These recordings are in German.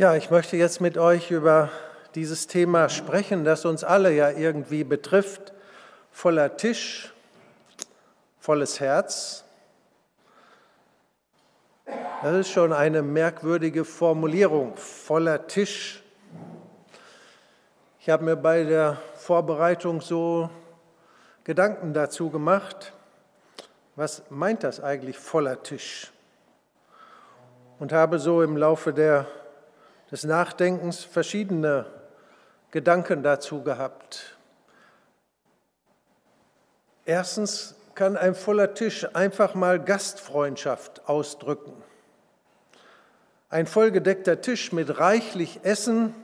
Ja, ich möchte jetzt mit euch über dieses Thema sprechen, das uns alle ja irgendwie betrifft. Voller Tisch, volles Herz. Das ist schon eine merkwürdige Formulierung, voller Tisch. Ich habe mir bei der Vorbereitung so Gedanken dazu gemacht, was meint das eigentlich voller Tisch? Und habe so im Laufe der des Nachdenkens verschiedene Gedanken dazu gehabt. Erstens kann ein voller Tisch einfach mal Gastfreundschaft ausdrücken. Ein vollgedeckter Tisch mit reichlich Essen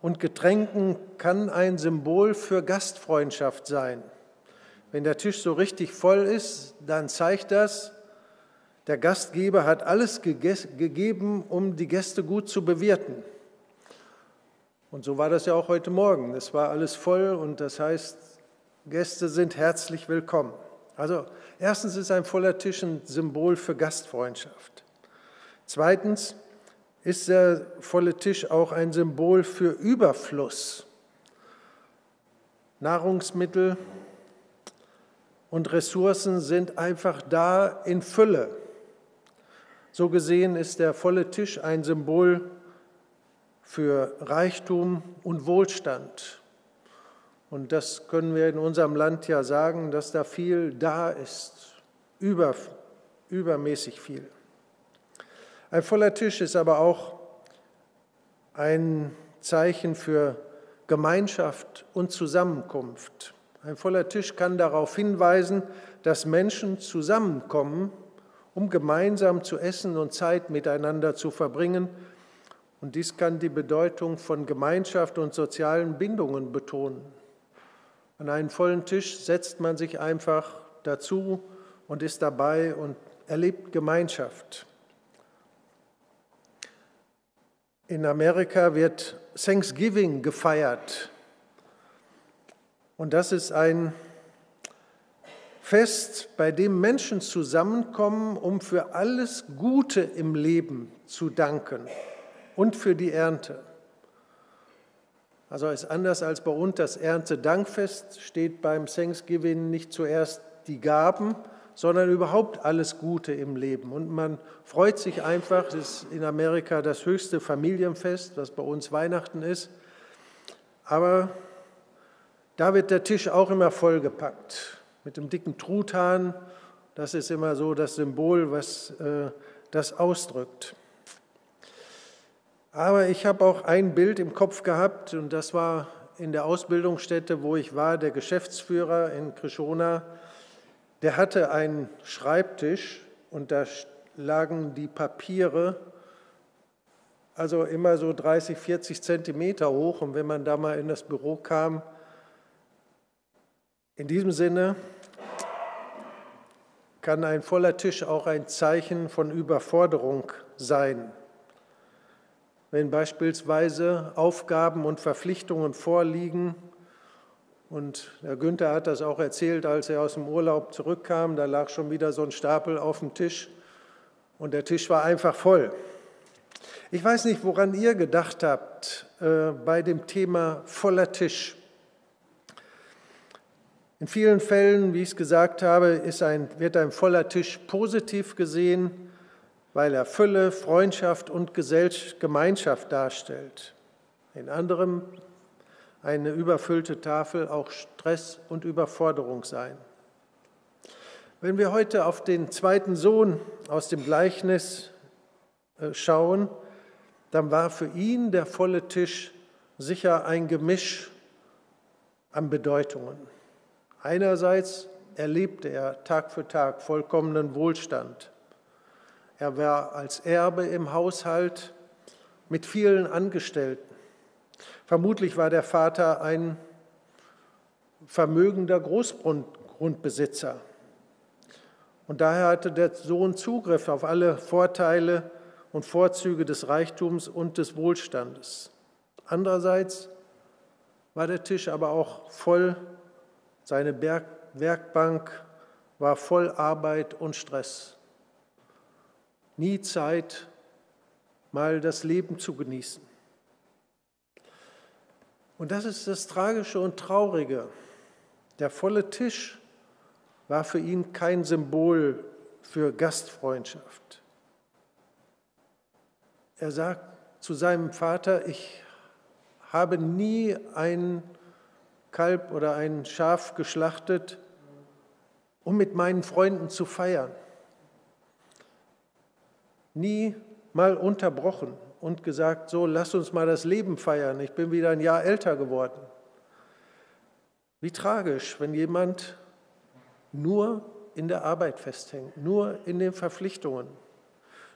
und Getränken kann ein Symbol für Gastfreundschaft sein. Wenn der Tisch so richtig voll ist, dann zeigt das, der Gastgeber hat alles gegeben, um die Gäste gut zu bewirten. Und so war das ja auch heute Morgen. Es war alles voll und das heißt, Gäste sind herzlich willkommen. Also erstens ist ein voller Tisch ein Symbol für Gastfreundschaft. Zweitens ist der volle Tisch auch ein Symbol für Überfluss. Nahrungsmittel und Ressourcen sind einfach da in Fülle. So gesehen ist der volle Tisch ein Symbol für Reichtum und Wohlstand. Und das können wir in unserem Land ja sagen, dass da viel da ist, über, übermäßig viel. Ein voller Tisch ist aber auch ein Zeichen für Gemeinschaft und Zusammenkunft. Ein voller Tisch kann darauf hinweisen, dass Menschen zusammenkommen um gemeinsam zu essen und Zeit miteinander zu verbringen. Und dies kann die Bedeutung von Gemeinschaft und sozialen Bindungen betonen. An einen vollen Tisch setzt man sich einfach dazu und ist dabei und erlebt Gemeinschaft. In Amerika wird Thanksgiving gefeiert. Und das ist ein Fest, bei dem Menschen zusammenkommen, um für alles Gute im Leben zu danken und für die Ernte. Also ist anders als bei uns das Erntedankfest, steht beim Thanksgiving nicht zuerst die Gaben, sondern überhaupt alles Gute im Leben. Und man freut sich einfach, das ist in Amerika das höchste Familienfest, was bei uns Weihnachten ist. Aber da wird der Tisch auch immer vollgepackt mit dem dicken Truthahn. Das ist immer so das Symbol, was äh, das ausdrückt. Aber ich habe auch ein Bild im Kopf gehabt und das war in der Ausbildungsstätte, wo ich war, der Geschäftsführer in Krishona. Der hatte einen Schreibtisch und da lagen die Papiere also immer so 30, 40 Zentimeter hoch. Und wenn man da mal in das Büro kam, in diesem Sinne, kann ein voller Tisch auch ein Zeichen von Überforderung sein. Wenn beispielsweise Aufgaben und Verpflichtungen vorliegen, und Herr Günther hat das auch erzählt, als er aus dem Urlaub zurückkam, da lag schon wieder so ein Stapel auf dem Tisch und der Tisch war einfach voll. Ich weiß nicht, woran ihr gedacht habt äh, bei dem Thema voller Tisch. In vielen Fällen, wie ich es gesagt habe, ein, wird ein voller Tisch positiv gesehen, weil er Fülle, Freundschaft und Gemeinschaft darstellt. In anderem eine überfüllte Tafel auch Stress und Überforderung sein. Wenn wir heute auf den zweiten Sohn aus dem Gleichnis äh, schauen, dann war für ihn der volle Tisch sicher ein Gemisch an Bedeutungen. Einerseits erlebte er Tag für Tag vollkommenen Wohlstand. Er war als Erbe im Haushalt mit vielen Angestellten. Vermutlich war der Vater ein vermögender Großgrundbesitzer. Und daher hatte der Sohn Zugriff auf alle Vorteile und Vorzüge des Reichtums und des Wohlstandes. Andererseits war der Tisch aber auch voll seine Berg Werkbank war voll Arbeit und Stress. Nie Zeit, mal das Leben zu genießen. Und das ist das Tragische und Traurige. Der volle Tisch war für ihn kein Symbol für Gastfreundschaft. Er sagt zu seinem Vater, ich habe nie ein Kalb oder ein Schaf geschlachtet, um mit meinen Freunden zu feiern. Nie mal unterbrochen und gesagt, so lass uns mal das Leben feiern, ich bin wieder ein Jahr älter geworden. Wie tragisch, wenn jemand nur in der Arbeit festhängt, nur in den Verpflichtungen,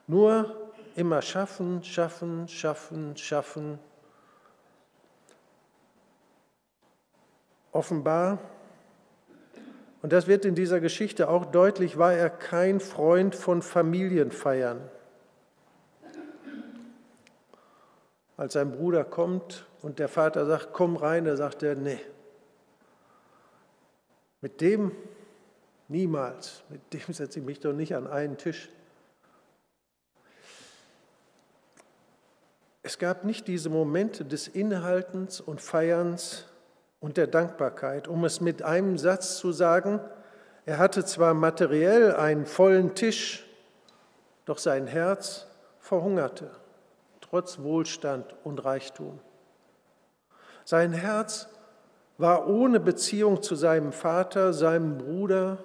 nur immer schaffen, schaffen, schaffen, schaffen. Offenbar, und das wird in dieser Geschichte auch deutlich, war er kein Freund von Familienfeiern. Als sein Bruder kommt und der Vater sagt, komm rein, da sagt er, nee, mit dem niemals, mit dem setze ich mich doch nicht an einen Tisch. Es gab nicht diese Momente des Innehaltens und Feierns und der Dankbarkeit, um es mit einem Satz zu sagen, er hatte zwar materiell einen vollen Tisch, doch sein Herz verhungerte, trotz Wohlstand und Reichtum. Sein Herz war ohne Beziehung zu seinem Vater, seinem Bruder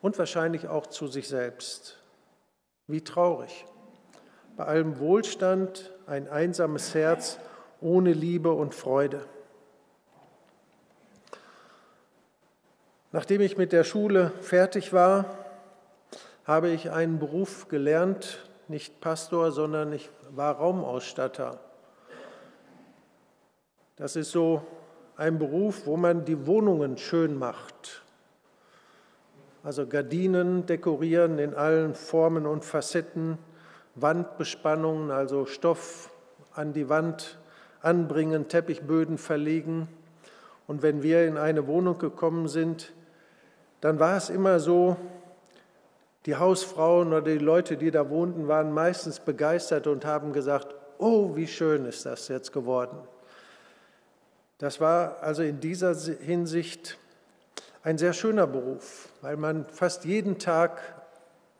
und wahrscheinlich auch zu sich selbst. Wie traurig. Bei allem Wohlstand ein einsames Herz ohne Liebe und Freude. Nachdem ich mit der Schule fertig war, habe ich einen Beruf gelernt, nicht Pastor, sondern ich war Raumausstatter. Das ist so ein Beruf, wo man die Wohnungen schön macht. Also Gardinen dekorieren in allen Formen und Facetten, Wandbespannungen, also Stoff an die Wand anbringen, Teppichböden verlegen. Und wenn wir in eine Wohnung gekommen sind, dann war es immer so, die Hausfrauen oder die Leute, die da wohnten, waren meistens begeistert und haben gesagt, oh, wie schön ist das jetzt geworden. Das war also in dieser Hinsicht ein sehr schöner Beruf, weil man fast jeden Tag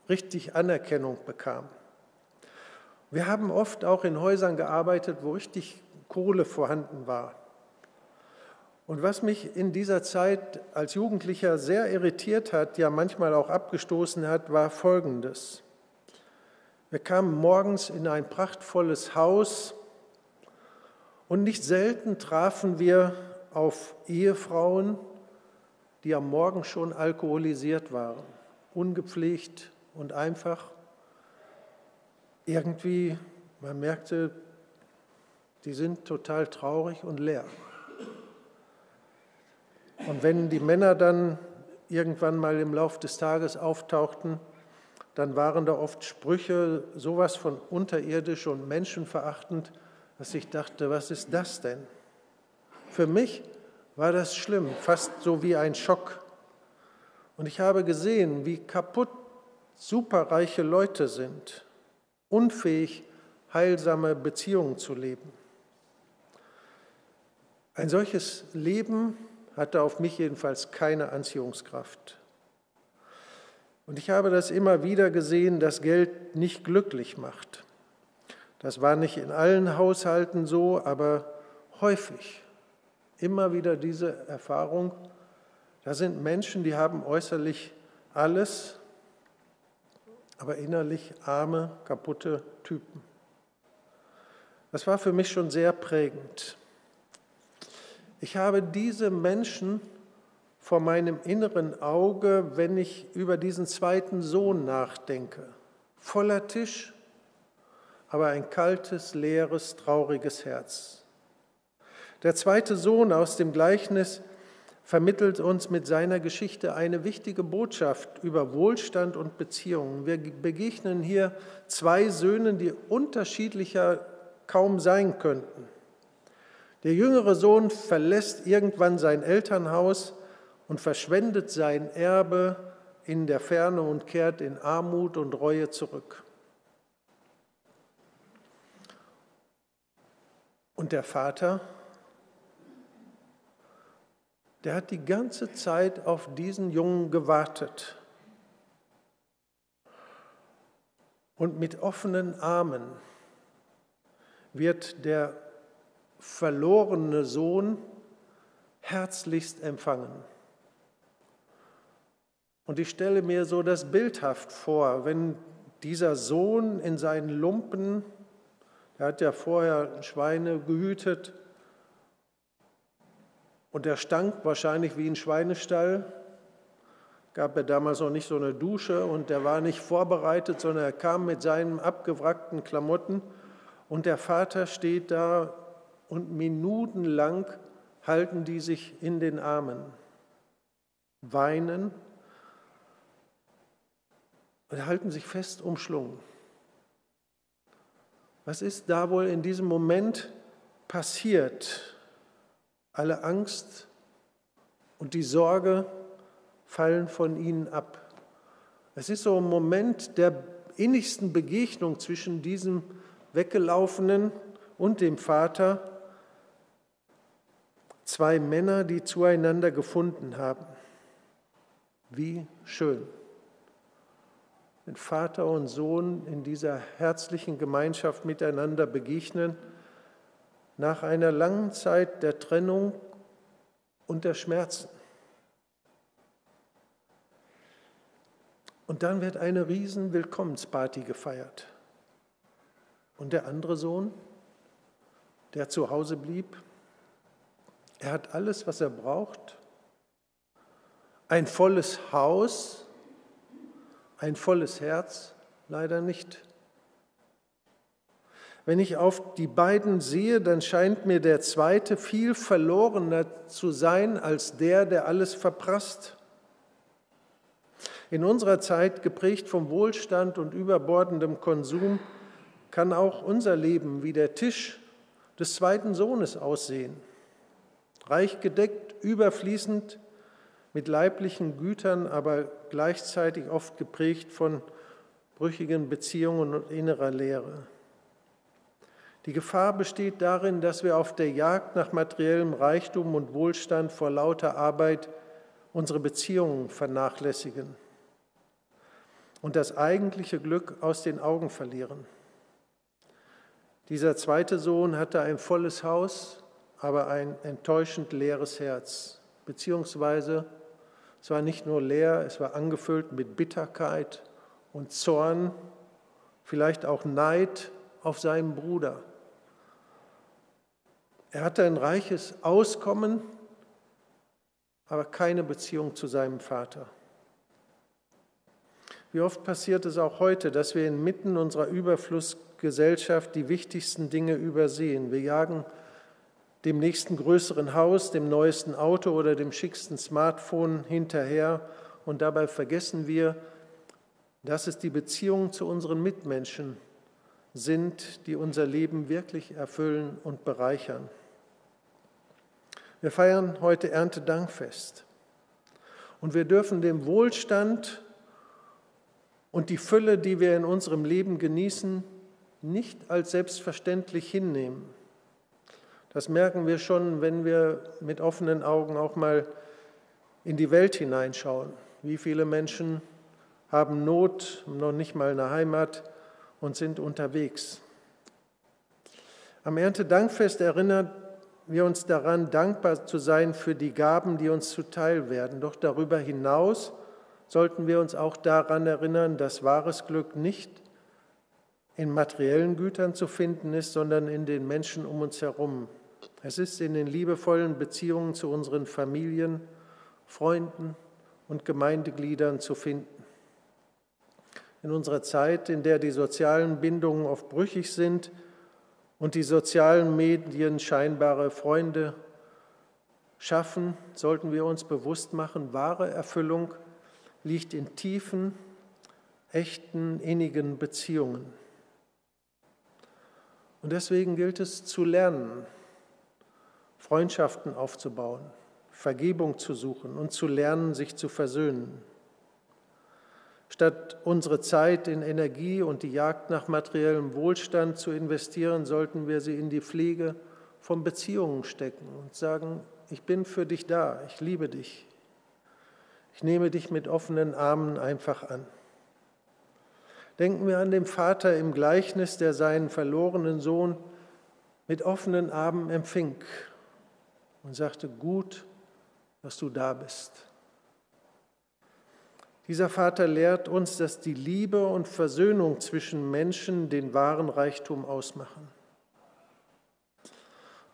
richtig Anerkennung bekam. Wir haben oft auch in Häusern gearbeitet, wo richtig Kohle vorhanden war. Und was mich in dieser Zeit als Jugendlicher sehr irritiert hat, ja manchmal auch abgestoßen hat, war Folgendes. Wir kamen morgens in ein prachtvolles Haus, und nicht selten trafen wir auf Ehefrauen, die am Morgen schon alkoholisiert waren, ungepflegt und einfach. Irgendwie, man merkte, die sind total traurig und leer. Und wenn die Männer dann irgendwann mal im Lauf des Tages auftauchten, dann waren da oft Sprüche sowas von unterirdisch und menschenverachtend, dass ich dachte, was ist das denn? Für mich war das schlimm, fast so wie ein Schock. Und ich habe gesehen, wie kaputt superreiche Leute sind, unfähig, heilsame Beziehungen zu leben. Ein solches Leben hatte auf mich jedenfalls keine Anziehungskraft. Und ich habe das immer wieder gesehen, dass Geld nicht glücklich macht. Das war nicht in allen Haushalten so, aber häufig. Immer wieder diese Erfahrung. Da sind Menschen, die haben äußerlich alles, aber innerlich arme, kaputte Typen. Das war für mich schon sehr prägend. Ich habe diese Menschen vor meinem inneren Auge, wenn ich über diesen zweiten Sohn nachdenke. Voller Tisch, aber ein kaltes, leeres, trauriges Herz. Der zweite Sohn aus dem Gleichnis vermittelt uns mit seiner Geschichte eine wichtige Botschaft über Wohlstand und Beziehungen. Wir begegnen hier zwei Söhnen, die unterschiedlicher kaum sein könnten. Der jüngere Sohn verlässt irgendwann sein Elternhaus und verschwendet sein Erbe in der Ferne und kehrt in Armut und Reue zurück. Und der Vater, der hat die ganze Zeit auf diesen Jungen gewartet. Und mit offenen Armen wird der verlorene Sohn herzlichst empfangen. Und ich stelle mir so das bildhaft vor, wenn dieser Sohn in seinen Lumpen, er hat ja vorher Schweine gehütet, und der stank wahrscheinlich wie ein Schweinestall, gab er damals noch nicht so eine Dusche und der war nicht vorbereitet, sondern er kam mit seinen abgewrackten Klamotten und der Vater steht da und minutenlang halten die sich in den Armen, weinen und halten sich fest umschlungen. Was ist da wohl in diesem Moment passiert? Alle Angst und die Sorge fallen von ihnen ab. Es ist so ein Moment der innigsten Begegnung zwischen diesem Weggelaufenen und dem Vater. Zwei Männer, die zueinander gefunden haben. Wie schön. Wenn Vater und Sohn in dieser herzlichen Gemeinschaft miteinander begegnen, nach einer langen Zeit der Trennung und der Schmerzen. Und dann wird eine riesen Willkommensparty gefeiert. Und der andere Sohn, der zu Hause blieb, er hat alles, was er braucht. Ein volles Haus, ein volles Herz, leider nicht. Wenn ich auf die beiden sehe, dann scheint mir der zweite viel verlorener zu sein als der, der alles verprasst. In unserer Zeit, geprägt vom Wohlstand und überbordendem Konsum, kann auch unser Leben wie der Tisch des zweiten Sohnes aussehen reich gedeckt, überfließend mit leiblichen Gütern, aber gleichzeitig oft geprägt von brüchigen Beziehungen und innerer Leere. Die Gefahr besteht darin, dass wir auf der Jagd nach materiellem Reichtum und Wohlstand vor lauter Arbeit unsere Beziehungen vernachlässigen und das eigentliche Glück aus den Augen verlieren. Dieser zweite Sohn hatte ein volles Haus, aber ein enttäuschend leeres Herz. Beziehungsweise es war nicht nur leer, es war angefüllt mit Bitterkeit und Zorn, vielleicht auch Neid auf seinen Bruder. Er hatte ein reiches Auskommen, aber keine Beziehung zu seinem Vater. Wie oft passiert es auch heute, dass wir inmitten unserer Überflussgesellschaft die wichtigsten Dinge übersehen. Wir jagen dem nächsten größeren Haus, dem neuesten Auto oder dem schicksten Smartphone hinterher und dabei vergessen wir, dass es die Beziehungen zu unseren Mitmenschen sind, die unser Leben wirklich erfüllen und bereichern. Wir feiern heute Erntedankfest und wir dürfen den Wohlstand und die Fülle, die wir in unserem Leben genießen, nicht als selbstverständlich hinnehmen. Das merken wir schon, wenn wir mit offenen Augen auch mal in die Welt hineinschauen. Wie viele Menschen haben Not, noch nicht mal eine Heimat und sind unterwegs. Am Erntedankfest erinnern wir uns daran, dankbar zu sein für die Gaben, die uns zuteil werden. Doch darüber hinaus sollten wir uns auch daran erinnern, dass wahres Glück nicht in materiellen Gütern zu finden ist, sondern in den Menschen um uns herum. Es ist in den liebevollen Beziehungen zu unseren Familien, Freunden und Gemeindegliedern zu finden. In unserer Zeit, in der die sozialen Bindungen oft brüchig sind und die sozialen Medien scheinbare Freunde schaffen, sollten wir uns bewusst machen, wahre Erfüllung liegt in tiefen, echten, innigen Beziehungen. Und deswegen gilt es zu lernen, Freundschaften aufzubauen, Vergebung zu suchen und zu lernen, sich zu versöhnen. Statt unsere Zeit in Energie und die Jagd nach materiellem Wohlstand zu investieren, sollten wir sie in die Pflege von Beziehungen stecken und sagen, ich bin für dich da, ich liebe dich. Ich nehme dich mit offenen Armen einfach an. Denken wir an den Vater im Gleichnis, der seinen verlorenen Sohn mit offenen Armen empfing und sagte, gut, dass du da bist. Dieser Vater lehrt uns, dass die Liebe und Versöhnung zwischen Menschen den wahren Reichtum ausmachen.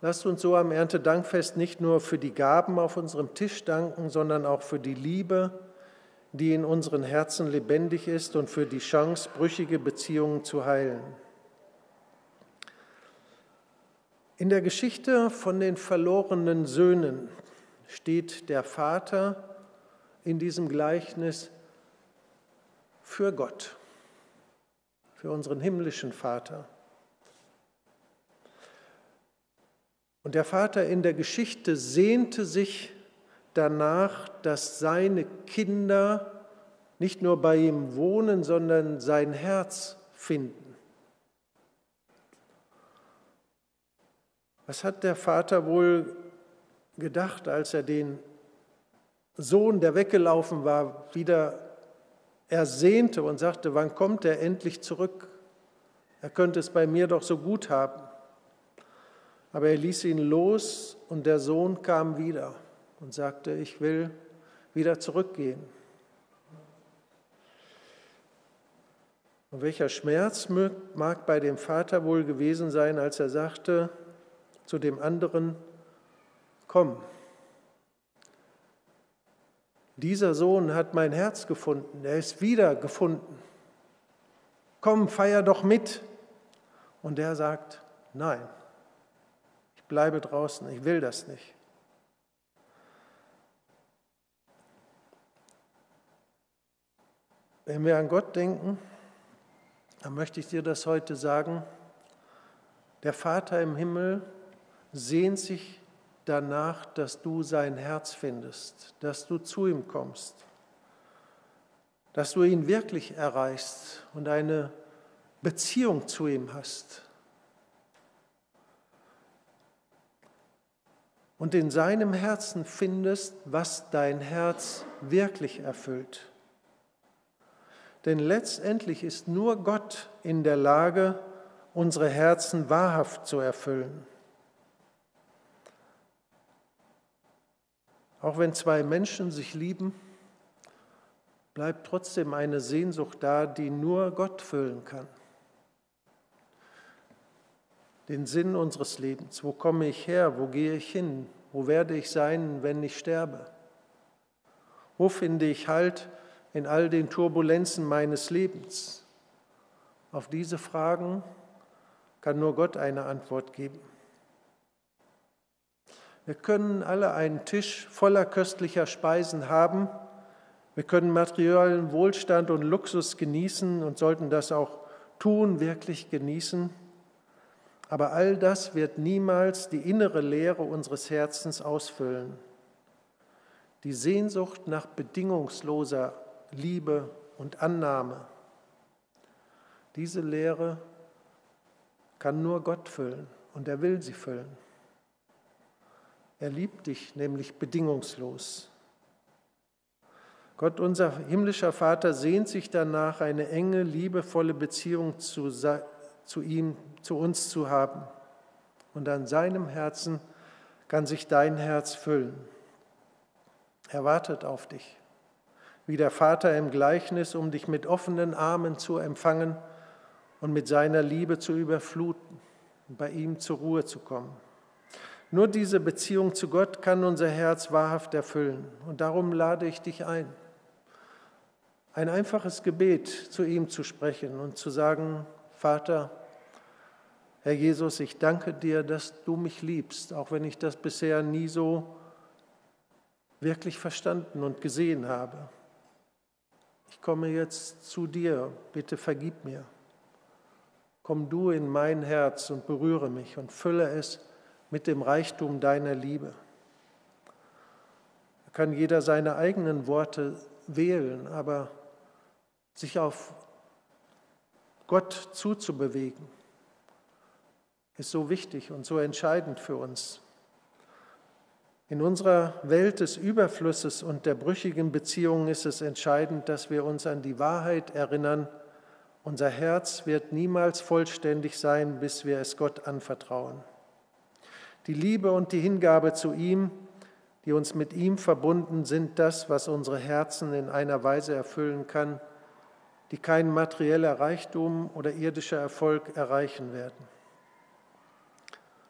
Lasst uns so am Erntedankfest nicht nur für die Gaben auf unserem Tisch danken, sondern auch für die Liebe, die in unseren Herzen lebendig ist und für die Chance, brüchige Beziehungen zu heilen. In der Geschichte von den verlorenen Söhnen steht der Vater in diesem Gleichnis für Gott, für unseren himmlischen Vater. Und der Vater in der Geschichte sehnte sich danach, dass seine Kinder nicht nur bei ihm wohnen, sondern sein Herz finden. Was hat der Vater wohl gedacht, als er den Sohn, der weggelaufen war, wieder ersehnte und sagte, wann kommt er endlich zurück? Er könnte es bei mir doch so gut haben. Aber er ließ ihn los und der Sohn kam wieder und sagte, ich will wieder zurückgehen. Und welcher Schmerz mag bei dem Vater wohl gewesen sein, als er sagte zu dem anderen, komm, dieser Sohn hat mein Herz gefunden, er ist wieder gefunden. Komm, feier doch mit. Und er sagt, nein, ich bleibe draußen, ich will das nicht. Wenn wir an Gott denken, dann möchte ich dir das heute sagen. Der Vater im Himmel sehnt sich danach, dass du sein Herz findest, dass du zu ihm kommst, dass du ihn wirklich erreichst und eine Beziehung zu ihm hast. Und in seinem Herzen findest, was dein Herz wirklich erfüllt. Denn letztendlich ist nur Gott in der Lage, unsere Herzen wahrhaft zu erfüllen. Auch wenn zwei Menschen sich lieben, bleibt trotzdem eine Sehnsucht da, die nur Gott füllen kann. Den Sinn unseres Lebens. Wo komme ich her? Wo gehe ich hin? Wo werde ich sein, wenn ich sterbe? Wo finde ich Halt in all den Turbulenzen meines Lebens? Auf diese Fragen kann nur Gott eine Antwort geben. Wir können alle einen Tisch voller köstlicher Speisen haben. Wir können materiellen Wohlstand und Luxus genießen und sollten das auch tun, wirklich genießen. Aber all das wird niemals die innere Leere unseres Herzens ausfüllen. Die Sehnsucht nach bedingungsloser Liebe und Annahme. Diese Leere kann nur Gott füllen und er will sie füllen. Er liebt dich nämlich bedingungslos. Gott, unser himmlischer Vater, sehnt sich danach, eine enge, liebevolle Beziehung zu, zu ihm, zu uns zu haben. Und an seinem Herzen kann sich dein Herz füllen. Er wartet auf dich, wie der Vater im Gleichnis, um dich mit offenen Armen zu empfangen und mit seiner Liebe zu überfluten und bei ihm zur Ruhe zu kommen. Nur diese Beziehung zu Gott kann unser Herz wahrhaft erfüllen. Und darum lade ich dich ein, ein einfaches Gebet zu ihm zu sprechen und zu sagen, Vater, Herr Jesus, ich danke dir, dass du mich liebst, auch wenn ich das bisher nie so wirklich verstanden und gesehen habe. Ich komme jetzt zu dir, bitte vergib mir. Komm du in mein Herz und berühre mich und fülle es mit dem Reichtum deiner Liebe. Da kann jeder seine eigenen Worte wählen, aber sich auf Gott zuzubewegen, ist so wichtig und so entscheidend für uns. In unserer Welt des Überflusses und der brüchigen Beziehungen ist es entscheidend, dass wir uns an die Wahrheit erinnern, unser Herz wird niemals vollständig sein, bis wir es Gott anvertrauen. Die Liebe und die Hingabe zu ihm, die uns mit ihm verbunden sind, das, was unsere Herzen in einer Weise erfüllen kann, die kein materieller Reichtum oder irdischer Erfolg erreichen werden.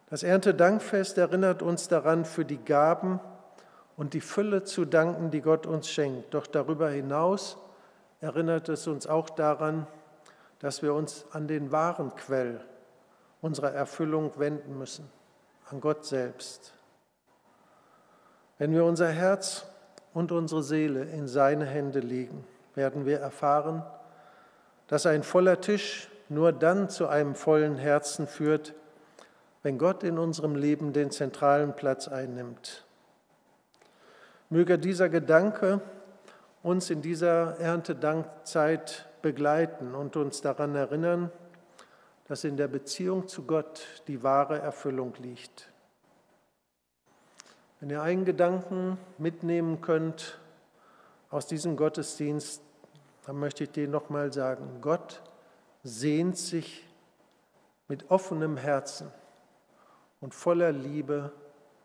Das Erntedankfest erinnert uns daran, für die Gaben und die Fülle zu danken, die Gott uns schenkt. Doch darüber hinaus erinnert es uns auch daran, dass wir uns an den wahren Quell unserer Erfüllung wenden müssen, an Gott selbst. Wenn wir unser Herz und unsere Seele in seine Hände legen, werden wir erfahren, dass ein voller Tisch nur dann zu einem vollen Herzen führt, wenn Gott in unserem Leben den zentralen Platz einnimmt. Möge dieser Gedanke uns in dieser Erntedankzeit begleiten und uns daran erinnern, dass in der Beziehung zu Gott die wahre Erfüllung liegt. Wenn ihr einen Gedanken mitnehmen könnt aus diesem Gottesdienst, dann möchte ich dir nochmal sagen, Gott sehnt sich mit offenem Herzen und voller Liebe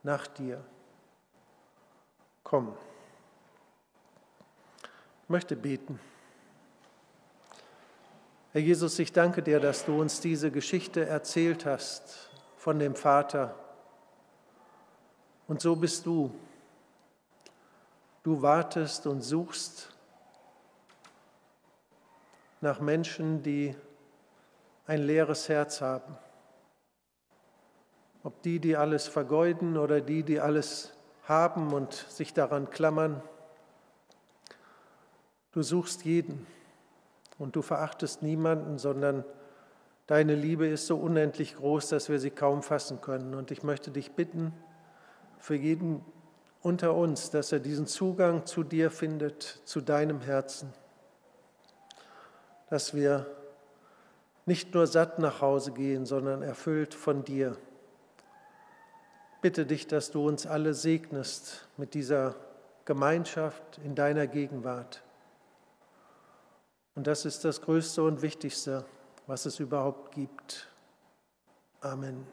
nach dir. Komm. Ich möchte beten. Herr Jesus, ich danke dir, dass du uns diese Geschichte erzählt hast von dem Vater. Und so bist du. Du wartest und suchst nach Menschen, die ein leeres Herz haben. Ob die, die alles vergeuden oder die, die alles haben und sich daran klammern. Du suchst jeden und du verachtest niemanden, sondern deine Liebe ist so unendlich groß, dass wir sie kaum fassen können. Und ich möchte dich bitten, für jeden unter uns, dass er diesen Zugang zu dir findet, zu deinem Herzen, dass wir nicht nur satt nach Hause gehen, sondern erfüllt von dir. Bitte dich, dass du uns alle segnest mit dieser Gemeinschaft in deiner Gegenwart. Und das ist das Größte und Wichtigste, was es überhaupt gibt. Amen.